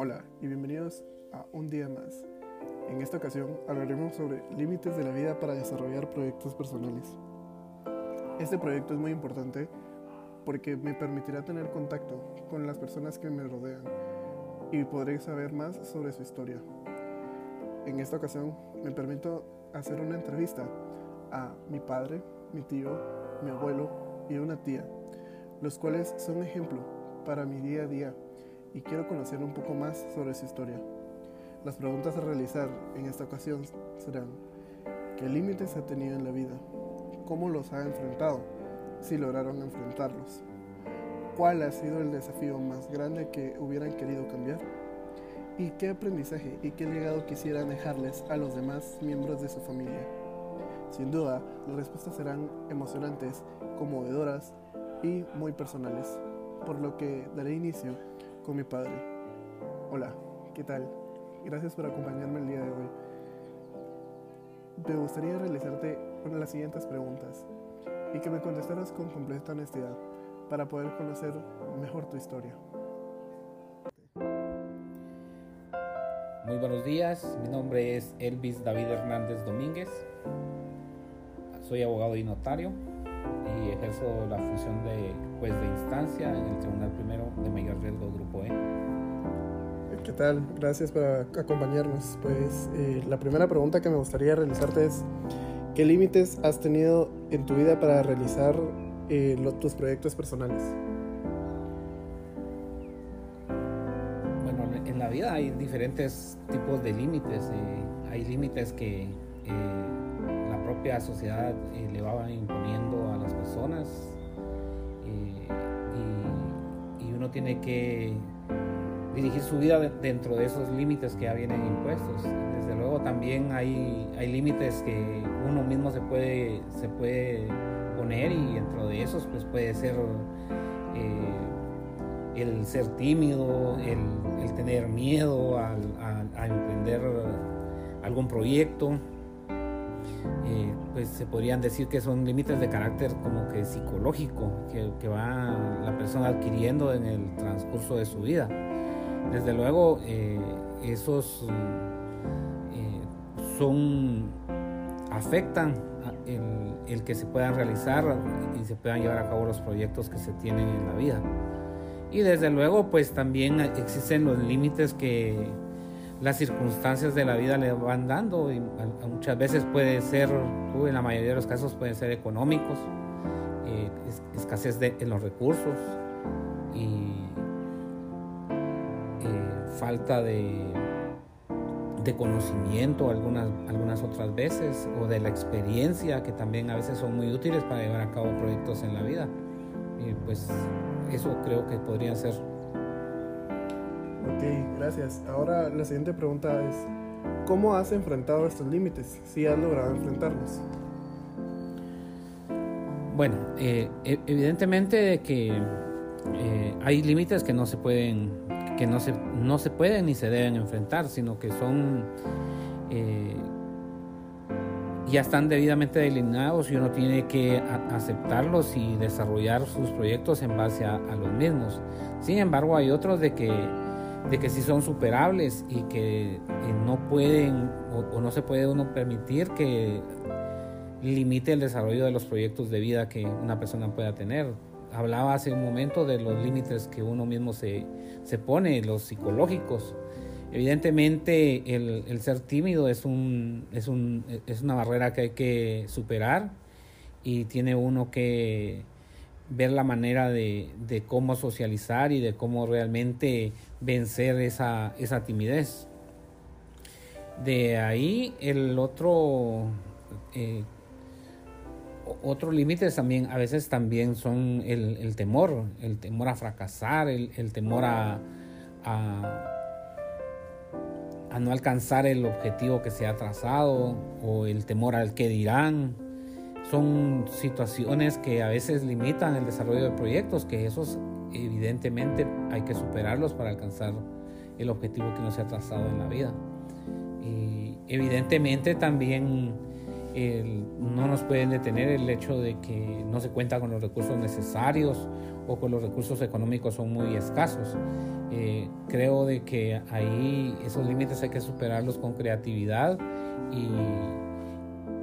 Hola y bienvenidos a Un Día Más. En esta ocasión hablaremos sobre límites de la vida para desarrollar proyectos personales. Este proyecto es muy importante porque me permitirá tener contacto con las personas que me rodean y podré saber más sobre su historia. En esta ocasión me permito hacer una entrevista a mi padre, mi tío, mi abuelo y una tía, los cuales son ejemplo para mi día a día y quiero conocer un poco más sobre su historia. Las preguntas a realizar en esta ocasión serán, ¿qué límites ha tenido en la vida? ¿Cómo los ha enfrentado? Si lograron enfrentarlos. ¿Cuál ha sido el desafío más grande que hubieran querido cambiar? ¿Y qué aprendizaje y qué legado quisieran dejarles a los demás miembros de su familia? Sin duda, las respuestas serán emocionantes, conmovedoras y muy personales, por lo que daré inicio con mi padre. Hola, ¿qué tal? Gracias por acompañarme el día de hoy. Me gustaría realizarte una de las siguientes preguntas y que me contestaras con completa honestidad para poder conocer mejor tu historia. Muy buenos días, mi nombre es Elvis David Hernández Domínguez, soy abogado y notario y ejerzo la función de juez de instancia en el Tribunal Primero de Mayor Riesgo Grupo E. ¿Qué tal? Gracias por acompañarnos. Pues eh, la primera pregunta que me gustaría realizarte es, ¿qué límites has tenido en tu vida para realizar eh, tus proyectos personales? Bueno, en la vida hay diferentes tipos de límites. Eh, hay límites que la propia sociedad le va imponiendo a las personas y uno tiene que dirigir su vida dentro de esos límites que ya vienen impuestos. Desde luego también hay, hay límites que uno mismo se puede, se puede poner y dentro de esos pues puede ser eh, el ser tímido, el, tener miedo a, emprender algún proyecto. Eh, pues se podrían decir que son límites de carácter como que psicológico que, que va la persona adquiriendo en el transcurso de su vida. Desde luego, eh, esos eh, son afectan el, que se puedan realizar y se puedan llevar a cabo los proyectos que se tienen en la vida. Y desde luego, pues también existen los límites que las circunstancias de la vida le van dando y muchas veces puede ser, en la mayoría de los casos pueden ser económicos, eh, escasez de, en los recursos y falta de, de conocimiento algunas, algunas otras veces o de la experiencia que también a veces son muy útiles para llevar a cabo proyectos en la vida. Y pues eso creo que podría ser. Ok, gracias. Ahora la siguiente pregunta es, ¿cómo has enfrentado estos límites? Si has logrado enfrentarlos. Bueno, eh, e, evidentemente que eh, hay límites que no se pueden que no se, no se pueden ni se deben enfrentar, sino que son eh, ya están debidamente delineados y uno tiene que aceptarlos y desarrollar sus proyectos en base a, los mismos. Sin embargo, hay otros de que, de que sí son superables y que no pueden o, no se puede uno permitir que limite el desarrollo de los proyectos de vida que una persona pueda tener hablaba hace un momento de los límites que uno mismo se, se pone, los psicológicos. Evidentemente el, ser tímido es, un, es, un, es una barrera que hay que superar y tiene uno que ver la manera de, de cómo socializar y de cómo realmente vencer esa, esa timidez. De ahí el otro eh, otros límites también a veces también son el, temor, el temor a fracasar, el, temor a, a, no alcanzar el objetivo que se ha trazado o el temor al que dirán. Son situaciones que a veces limitan el desarrollo de proyectos, que esos evidentemente hay que superarlos para alcanzar el objetivo que no se ha trazado en la vida. Y evidentemente también no nos pueden detener el hecho de que no se cuenta con los recursos necesarios o con los recursos económicos son muy escasos. Eh, creo de que ahí esos límites hay que superarlos con creatividad y,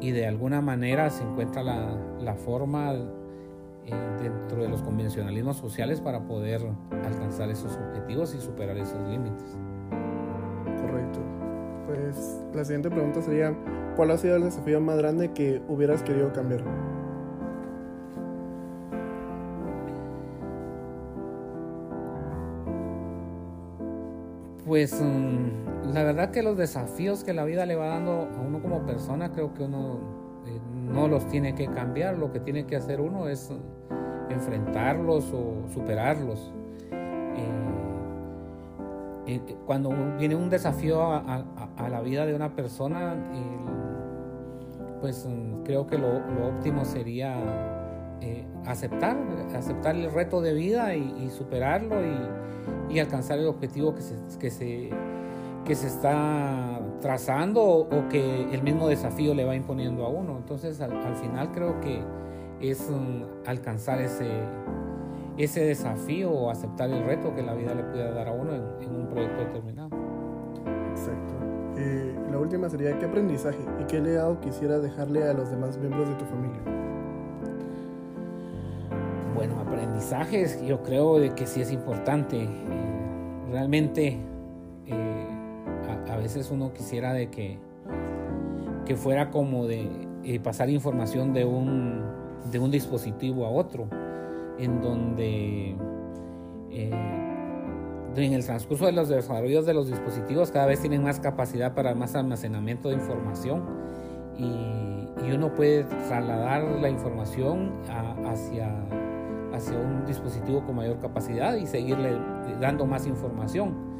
y de alguna manera se encuentra la, la forma eh, dentro de los convencionalismos sociales para poder alcanzar esos objetivos y superar esos límites. Correcto. Pues la siguiente pregunta sería, ¿cuál ha sido el desafío más grande que hubieras querido cambiar? Pues mm, la verdad que los desafíos que la vida le va dando a uno como persona, creo que uno eh, no los tiene que cambiar, lo que tiene que hacer uno es enfrentarlos o superarlos. Eh, eh, cuando viene un desafío a, la vida de una persona, pues mm, creo que lo, óptimo sería aceptar, aceptar el reto de vida y superarlo y y alcanzar el objetivo que se, que se, que se está trazando o, que el mismo desafío le va imponiendo a uno. Entonces al, final creo que es alcanzar ese, ese desafío o aceptar el reto que la vida le pueda dar a uno en, un proyecto determinado. Exacto. Eh, la última sería, ¿qué aprendizaje y qué legado quisiera dejarle a los demás miembros de tu familia? Bueno, aprendizajes yo creo de que sí es importante. Eh, realmente eh, a, veces uno quisiera de que, que fuera como de eh, pasar información de un, de un dispositivo a otro, en donde en el transcurso de los desarrollos de los dispositivos cada vez tienen más capacidad para más almacenamiento de información y, uno puede trasladar la información hacia hacia un dispositivo con mayor capacidad y seguirle dando más información.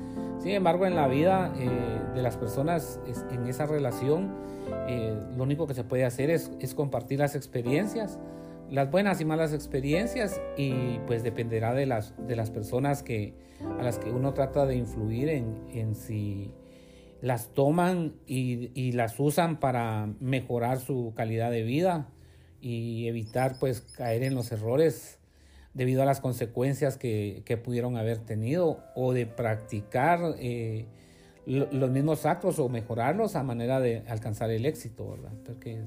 Sin embargo, en la vida eh, de las personas, en esa relación, eh, lo único que se puede hacer es, compartir las experiencias, las buenas y malas experiencias, y pues dependerá de las, de las personas que, a las que uno trata de influir en, en si las toman y, y las usan para mejorar su calidad de vida y evitar pues caer en los errores debido a las consecuencias que, que pudieron haber tenido o de practicar eh, los mismos actos o mejorarlos a manera de alcanzar el éxito, ¿verdad? Porque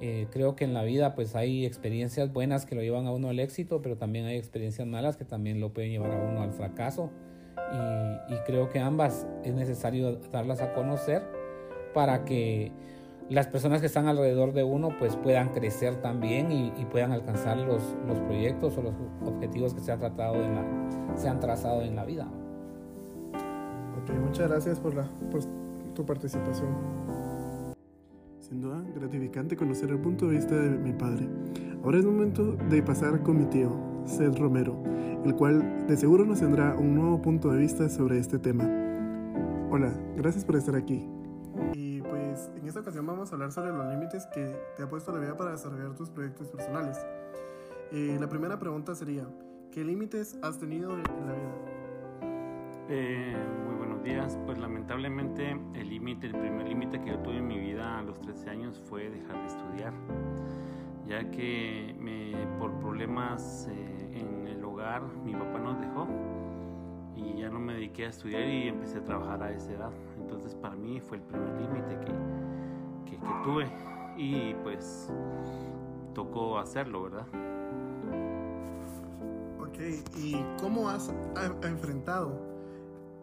eh, creo que en la vida pues hay experiencias buenas que lo llevan a uno al éxito, pero también hay experiencias malas que también lo pueden llevar a uno al fracaso. Y, y creo que ambas es necesario darlas a conocer para que las personas que están alrededor de uno pues puedan crecer también y, puedan alcanzar los, los, proyectos o los objetivos que se han, tratado en la, se han trazado en la vida. Ok, muchas gracias por, la, por tu participación. Sin duda, gratificante conocer el punto de vista de mi padre. Ahora es momento de pasar con mi tío, Seth Romero, el cual de seguro nos tendrá un nuevo punto de vista sobre este tema. Hola, gracias por estar aquí. Pues, en esta ocasión vamos a hablar sobre los límites que te ha puesto la vida para desarrollar tus proyectos personales. Eh, la primera pregunta sería, ¿qué límites has tenido en la vida? Eh, muy buenos días. Pues lamentablemente el límite, el primer límite que yo tuve en mi vida a los 13 años fue dejar de estudiar, ya que por problemas eh, en el hogar mi papá nos dejó y ya no me dediqué a estudiar y empecé a trabajar a esa edad. Entonces para mí fue el primer límite que, que, tuve y pues tocó hacerlo, ¿verdad? Ok, ¿y cómo has enfrentado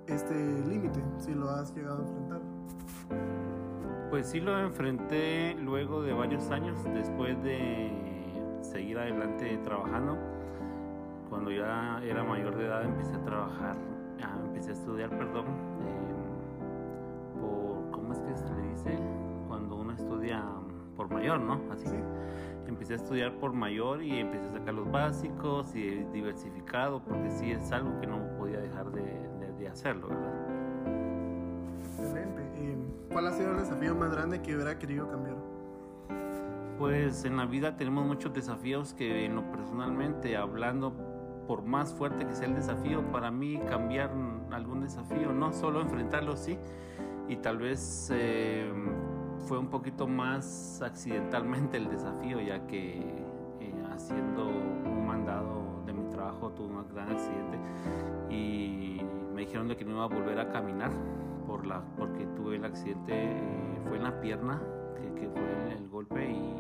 este límite, si lo has llegado a enfrentar? Pues sí lo enfrenté luego de varios años, después de seguir adelante trabajando cuando ya era mayor de edad empecé a trabajar, empecé a estudiar, perdón, dice? Cuando uno estudia por mayor, ¿no? Así. Empecé a estudiar por mayor y empecé a sacar los básicos y diversificado, porque sí es algo que no podía dejar de, de, hacerlo, ¿verdad? Excelente. ¿Y cuál ha sido el desafío más grande que hubiera querido cambiar? Pues en la vida tenemos muchos desafíos que en lo personalmente hablando por más fuerte que sea el desafío, para mí cambiar algún desafío, no solo enfrentarlo, sí, y tal vez eh, fue un poquito más accidentalmente el desafío, ya que eh, haciendo un mandado de mi trabajo tuve un gran accidente y me dijeron de que no iba a volver a caminar por la, porque tuve el accidente, eh, fue en la pierna, que, fue el, golpe y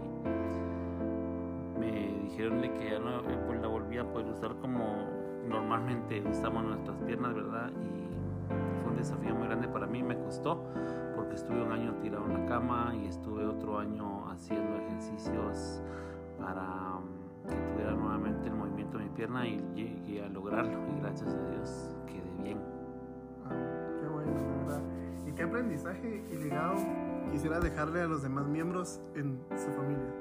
me dijeron de que ya no eh, pues la volví a poder usar como normalmente usamos nuestras piernas, ¿verdad? Fue un desafío muy grande para mí, me costó porque estuve un año tirado en la cama y estuve otro año haciendo ejercicios para um, que tuviera nuevamente el movimiento de mi pierna y llegué a lograrlo y gracias a Dios quedé bien. Ah, qué bueno, verdad. ¿Y qué aprendizaje y legado quisiera dejarle a los demás miembros en su familia?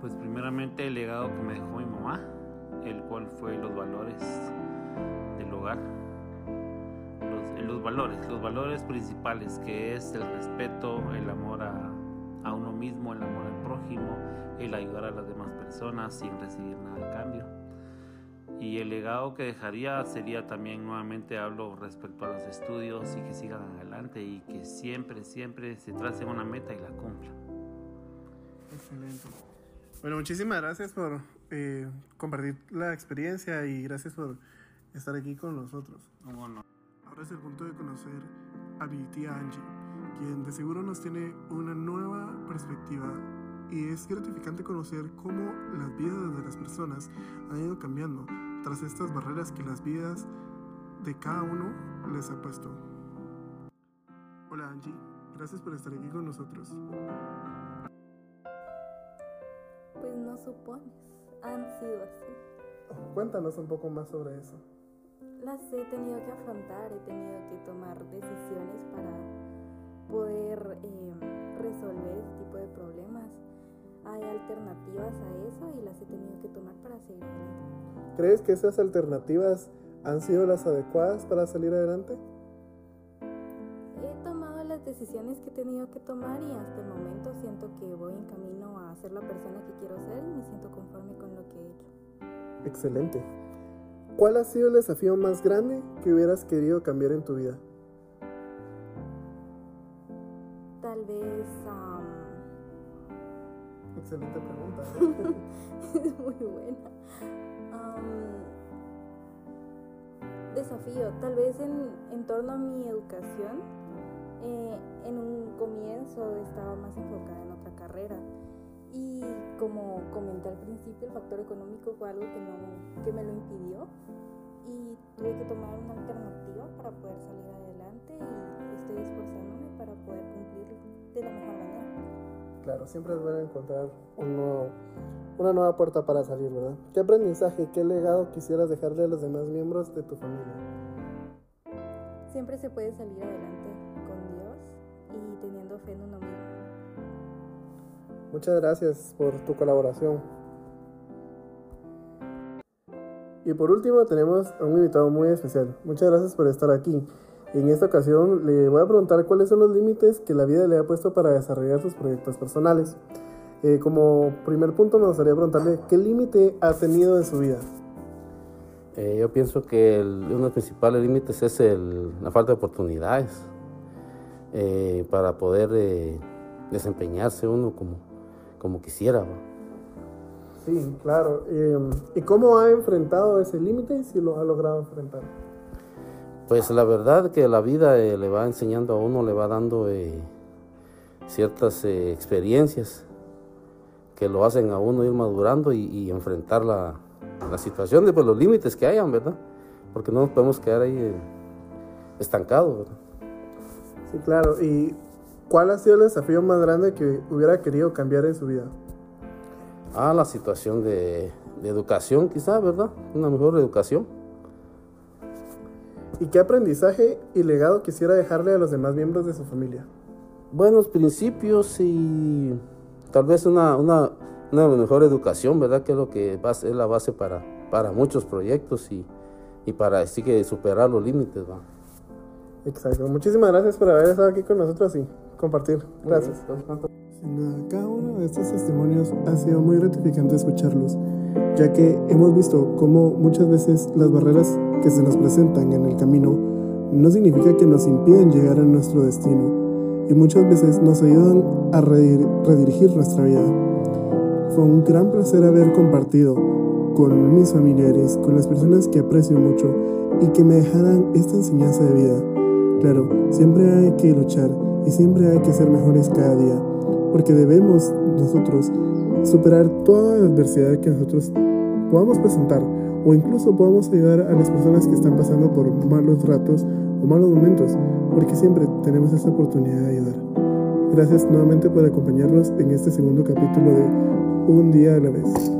Pues primeramente el legado que me dejó mi mamá, el cual fue los valores del hogar los valores, los valores principales, que es el respeto, el amor a, a uno mismo, el amor al prójimo, el ayudar a las demás personas sin recibir nada a cambio. Y el legado que dejaría sería también, nuevamente hablo respecto a los estudios y que sigan adelante y que siempre, siempre se tracen una meta y la cumplan. Excelente. Bueno, muchísimas gracias por eh, compartir la experiencia y gracias por estar aquí con nosotros. Bueno es el punto de conocer a mi tía Angie, quien de seguro nos tiene una nueva perspectiva y es gratificante conocer cómo las vidas de las personas han ido cambiando tras estas barreras que las vidas de cada uno les ha puesto. Hola Angie, gracias por estar aquí con nosotros. Pues no supones, han sido así. Cuéntanos un poco más sobre eso las he tenido que afrontar, he tenido que tomar decisiones para poder eh, resolver ese tipo de problemas. Hay alternativas a eso y las he tenido que tomar para seguir adelante. ¿Crees que esas alternativas han sido las adecuadas para salir adelante? He tomado las decisiones que he tenido que tomar y hasta el momento siento que voy en camino a ser la persona que quiero ser y me siento conforme con lo que he hecho. Excelente. ¿Cuál ha sido el desafío más grande que hubieras querido cambiar en tu vida? Tal vez... Excelente pregunta. es muy buena. desafío, tal vez en, torno a mi educación. Eh, en un comienzo estaba más enfocada en otra carrera y como comenté al principio, el factor económico fue algo que, no, que me lo impidió y tuve que tomar una alternativa para poder salir adelante y estoy esforzándome para poder cumplirlo de la mejor manera. Claro, siempre es bueno encontrar una nueva puerta para salir, ¿verdad? ¿Qué aprendizaje, qué legado quisieras dejarle a los demás miembros de tu familia? Siempre se puede salir adelante con Dios y teniendo fe en uno mismo. Muchas gracias por tu colaboración. Y por último tenemos a un invitado muy especial. Muchas gracias por estar aquí. En esta ocasión le voy a preguntar cuáles son los límites que la vida le ha puesto para desarrollar sus proyectos personales. Eh, como primer punto me gustaría preguntarle qué límite ha tenido en su vida. Eh, yo pienso que uno de los principales límites es la falta de oportunidades eh, para poder desempeñarse uno como, como quisiera. Sí, claro. Em, ¿Y cómo ha enfrentado ese límite y si lo ha logrado enfrentar? Pues la verdad que la vida eh, le va enseñando a uno, le va dando eh, ciertas eh, experiencias que lo hacen a uno ir madurando y, enfrentar la, la, situación de pues, los límites que hayan, ¿verdad? Porque no nos podemos quedar ahí estancados, ¿verdad? Sí, claro. ¿Y cuál ha sido el desafío más grande que hubiera querido cambiar en su vida? Ah, la situación de, educación quizás, ¿verdad? Una mejor educación. ¿Y qué aprendizaje y legado quisiera dejarle a los demás miembros de su familia? Buenos principios y tal vez una, una, mejor educación, ¿verdad? Que es lo que es la base para, para muchos proyectos y, y para así que superar los límites, ¿va? Exacto. Muchísimas gracias por haber estado aquí con nosotros y compartir. Gracias. Sin duda, cada uno de estos testimonios ha sido muy gratificante escucharlos, ya que hemos visto cómo muchas veces las barreras que se nos presentan en el camino no significa que nos impiden llegar a nuestro destino. y muchas veces nos ayudan a redirigir nuestra vida. Fue un gran placer haber compartido con mis familiares, con las personas que aprecio mucho y que me dejaran esta enseñanza de vida. Claro, siempre hay que luchar y siempre hay que ser mejores cada día, porque debemos nosotros superar toda la adversidad que nosotros podamos presentar o incluso podamos ayudar a las personas que están pasando por malos ratos o malos momentos, porque siempre tenemos esta oportunidad de ayudar. Gracias nuevamente por acompañarnos en este segundo capítulo de Un día a la vez.